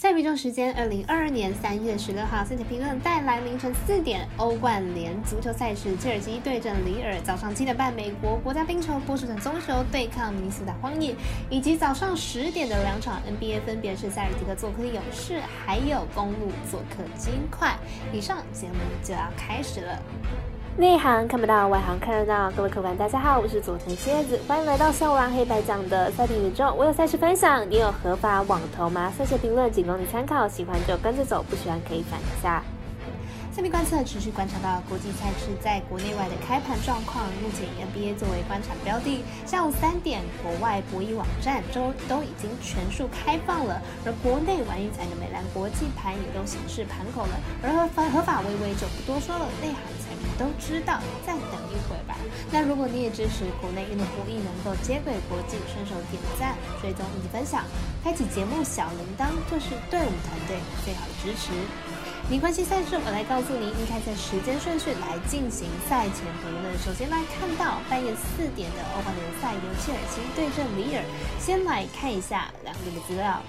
赛比中时间，二零二二年三月十六号，赛前评论带来凌晨四点欧冠联足球赛事，切尔西对阵里尔；早上七点半，美国国家冰球波士顿棕熊对抗明尼苏达荒野；以及早上十点的两场 NBA，分别是塞尔吉克做客勇士，还有公路做客金块。以上节目就要开始了。内行看不到，外行看热闹。各位客官，大家好，我是佐藤蝎子，欢迎来到笑玩黑白讲的赛评宇宙。我有赛事分享，你有合法网投吗？赛事评论仅供你参考，喜欢就跟着走，不喜欢可以反一下。下面观测持续观察到国际赛事在国内外的开盘状况。目前以 NBA 作为观察标的，下午三点国外博弈网站都都已经全数开放了，而国内玩一彩的美兰国际盘也都显示盘口了。而合法合法微微就不多说了，内行都知道，再等一会儿吧。那如果你也支持国内运动公益能够接轨国际，顺手点赞、追踪以及分享，开启节目小铃铛，就是队伍团队最好的支持。没关系，赛事我来告诉您应该在时间顺序来进行赛前评论。首先来看到半夜四点的欧冠联赛，由切尔西对阵里尔。先来看一下两队的资料。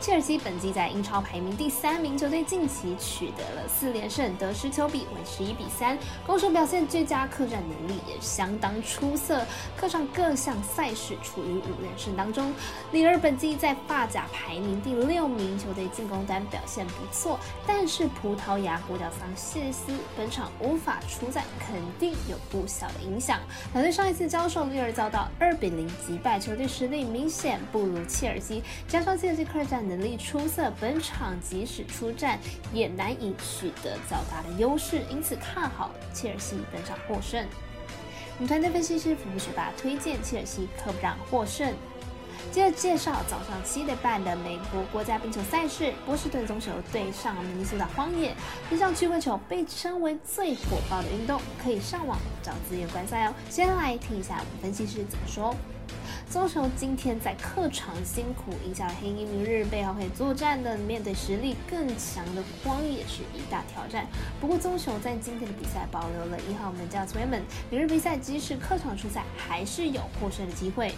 切尔西本季在英超排名第三名，球队近期取得了四连胜，得失球比为十一比三，攻守表现最佳，客战能力也相当出色，客场各项赛事处于五连胜当中。里尔本季在发甲排名第六名，球队进攻端表现不错，但是葡萄牙国脚桑谢斯本场无法出战，肯定有不小的影响。两队上一次交手，里尔遭到二比零击败，球队实力明显不如切尔西，加上切尔西客战。能力出色，本场即使出战也难以取得较大的优势，因此看好切尔西本场获胜。我们团队分析师福布学霸推荐切尔西客场获胜。接着介绍早上七点半的美国国家冰球赛事，波士顿棕熊对上明尼苏达荒野。这项曲棍球被称为最火爆的运动，可以上网找资源观赛哦。先来听一下我们分析师怎么说。棕熊今天在客场辛苦赢下了黑鹰，明日背后会作战的，面对实力更强的荒野是一大挑战。不过棕熊在今天的比赛保留了一号门将 Swayman，明日比赛即使客场出赛，还是有获胜的机会。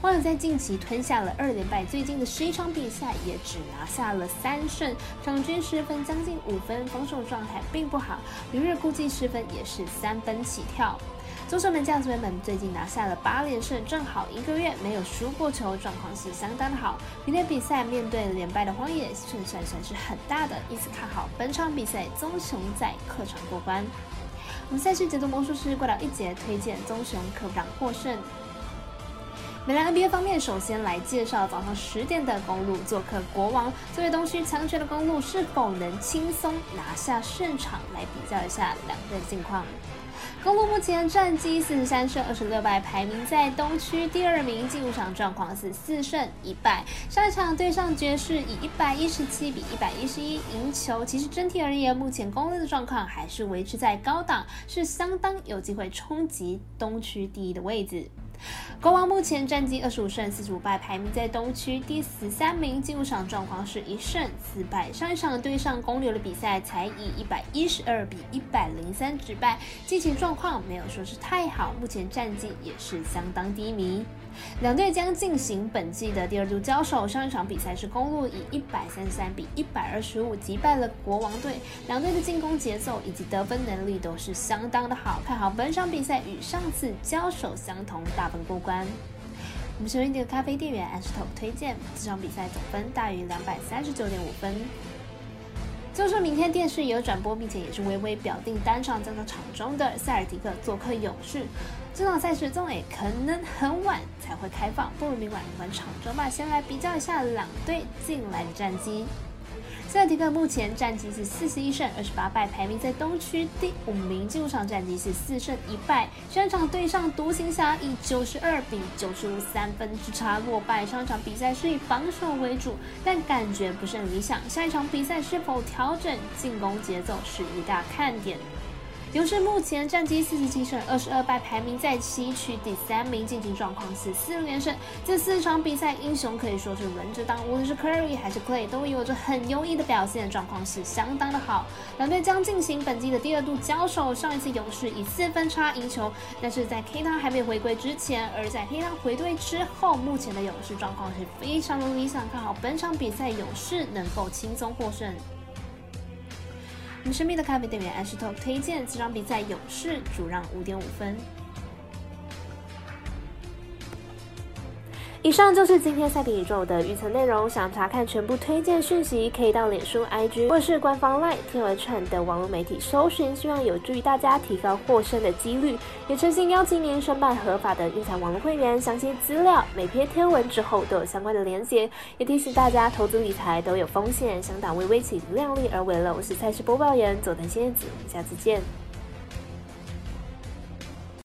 荒野在近期吞下了二连败，最近的十一场比赛也只拿下了三胜，场均失分将近五分，防守状态并不好，明日估计失分也是三分起跳。棕熊门将子们最近拿下了八连胜，正好一个月没有输过球，状况是相当的好。明天比赛面对连败的荒野，胜算算是很大的，因此看好本场比赛棕熊在客场过关。我们赛事解读魔术师过了一节，推荐棕熊客场获胜。美兰 NBA 方面，首先来介绍早上十点的公路做客国王。作为东区强权的公路，是否能轻松拿下胜场？来比较一下两队的近况。公路目前战绩四十三胜二十六败，排名在东区第二名。进入场状况是四胜一败。上一场对上爵士以一百一十七比一百一十一赢球。其实整体而言，目前公路的状况还是维持在高档，是相当有机会冲击东区第一的位置。国王目前战绩二十五胜四十五败，排名在东区第十三名。进入场状况是一胜四败。上一场对上公牛的比赛才以一百一十二比一百零三止败，近期状况没有说是太好，目前战绩也是相当低迷。两队将进行本季的第二度交手。上一场比赛是公路以一百三十三比一百二十五击败了国王队。两队的进攻节奏以及得分能力都是相当的好，看好本场比赛与上次交手相同，大分过关。我们身边的咖啡店员安石头推荐这场比赛总分大于两百三十九点五分。就说明天电视有转播，并且也是微微表定单场将到场中的塞尔提克做客勇士。这场赛事综也可能很晚才会开放，不如明晚我们场中吧。先来比较一下两队近来的战绩。塞尔提克目前战绩是四十一胜二十八败，排名在东区第五名。进入场战绩是四胜一败，上场对上独行侠以九十二比九十五三分之差落败。上场比赛是以防守为主，但感觉不是很理想。下一场比赛是否调整进攻节奏是一大看点。勇士目前战绩四十七胜二十二败，排名在西区第三名，近期状况是四连胜。这四场比赛，英雄可以说是轮着当，无论是 Curry 还是 Clay 都有着很优异的表现，状况是相当的好。两队将进行本季的第二度交手，上一次勇士以四分差赢球，但是在 K 汤还没回归之前，而在 K 汤回归之后，目前的勇士状况是非常的理想，看好本场比赛勇士能够轻松获胜。神秘的咖啡店员 Ash Talk 推荐这场比赛勇士主让五点五分。以上就是今天赛艇宇宙的预测内容。想查看全部推荐讯息，可以到脸书、IG 或是官方 LINE 天文串等网络媒体搜寻，希望有助于大家提高获胜的几率。也诚心邀请您申办合法的运彩网络会员，详细资料每篇天文之后都有相关的连结。也提醒大家，投资理财都有风险，想打微微起量力而为了。我是赛事播报员佐藤仙子，我们下次见。